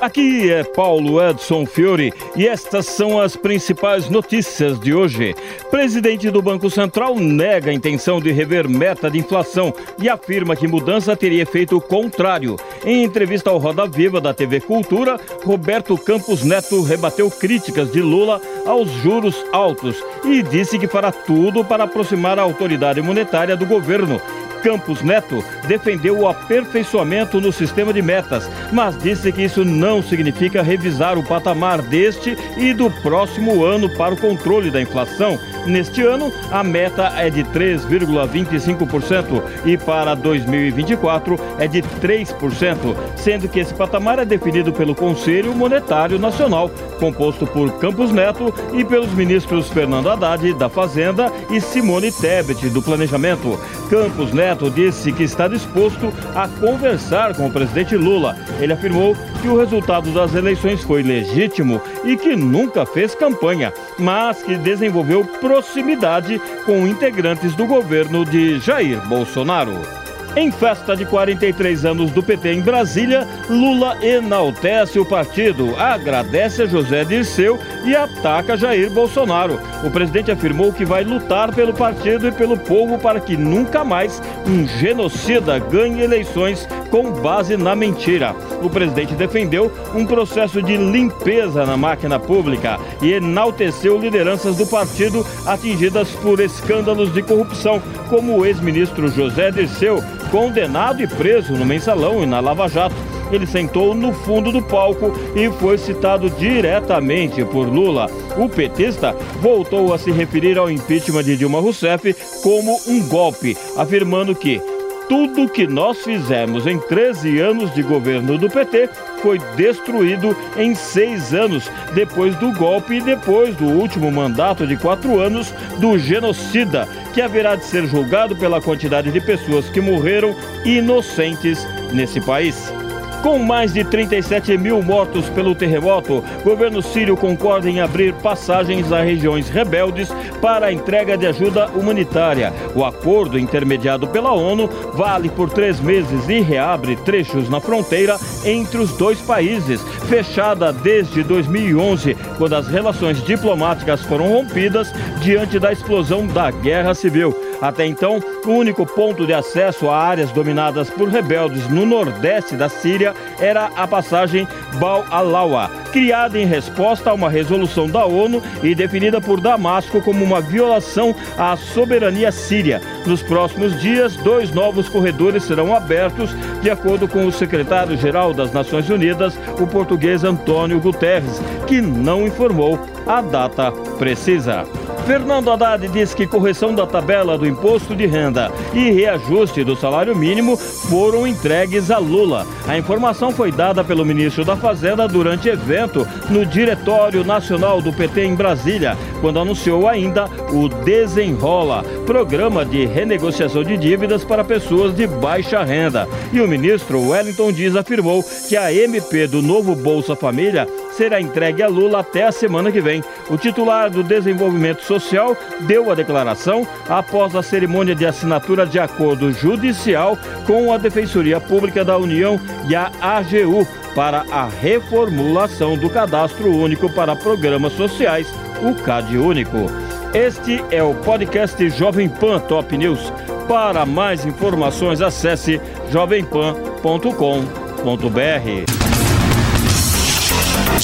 Aqui é Paulo Edson Fiore e estas são as principais notícias de hoje. Presidente do Banco Central nega a intenção de rever meta de inflação e afirma que mudança teria efeito contrário. Em entrevista ao Roda Viva da TV Cultura, Roberto Campos Neto rebateu críticas de Lula aos juros altos e disse que fará tudo para aproximar a autoridade monetária do governo Campos Neto defendeu o aperfeiçoamento no sistema de metas, mas disse que isso não significa revisar o patamar deste e do próximo ano para o controle da inflação. Neste ano, a meta é de 3,25% e para 2024 é de 3%, sendo que esse patamar é definido pelo Conselho Monetário Nacional, composto por Campos Neto e pelos ministros Fernando Haddad da Fazenda e Simone Tebet do Planejamento. Campos Neto disse que está disposto a conversar com o presidente Lula. Ele afirmou que o resultado das eleições foi legítimo e que nunca fez campanha, mas que desenvolveu proximidade com integrantes do governo de Jair Bolsonaro. Em festa de 43 anos do PT em Brasília, Lula enaltece o partido, agradece a José Dirceu e ataca Jair Bolsonaro. O presidente afirmou que vai lutar pelo partido e pelo povo para que nunca mais um genocida ganhe eleições com base na mentira. O presidente defendeu um processo de limpeza na máquina pública e enalteceu lideranças do partido atingidas por escândalos de corrupção, como o ex-ministro José Dirceu condenado e preso no mensalão e na Lava Jato. Ele sentou no fundo do palco e foi citado diretamente por Lula. O petista voltou a se referir ao impeachment de Dilma Rousseff como um golpe, afirmando que tudo que nós fizemos em 13 anos de governo do PT foi destruído em seis anos, depois do golpe e depois do último mandato de quatro anos do genocida, que haverá de ser julgado pela quantidade de pessoas que morreram inocentes nesse país. Com mais de 37 mil mortos pelo terremoto, governo sírio concorda em abrir passagens a regiões rebeldes para a entrega de ajuda humanitária. O acordo, intermediado pela ONU, vale por três meses e reabre trechos na fronteira entre os dois países, fechada desde 2011, quando as relações diplomáticas foram rompidas diante da explosão da guerra civil. Até então, o único ponto de acesso a áreas dominadas por rebeldes no nordeste da Síria era a passagem Bal Alawa, criada em resposta a uma resolução da ONU e definida por Damasco como uma violação à soberania síria. Nos próximos dias, dois novos corredores serão abertos, de acordo com o secretário-geral das Nações Unidas, o português Antônio Guterres, que não informou a data precisa. Fernando Haddad diz que correção da tabela do imposto de renda e reajuste do salário mínimo foram entregues a Lula. A informação foi dada pelo ministro da Fazenda durante evento no Diretório Nacional do PT em Brasília, quando anunciou ainda o Desenrola, programa de renegociação de dívidas para pessoas de baixa renda. E o ministro Wellington Dias afirmou que a MP do novo Bolsa Família será entregue a Lula até a semana que vem. O titular do Desenvolvimento Social deu a declaração após a cerimônia de assinatura de acordo judicial com a Defensoria Pública da União e a AGU para a reformulação do Cadastro Único para Programas Sociais, o CAD Único. Este é o podcast Jovem Pan Top News. Para mais informações, acesse jovempan.com.br.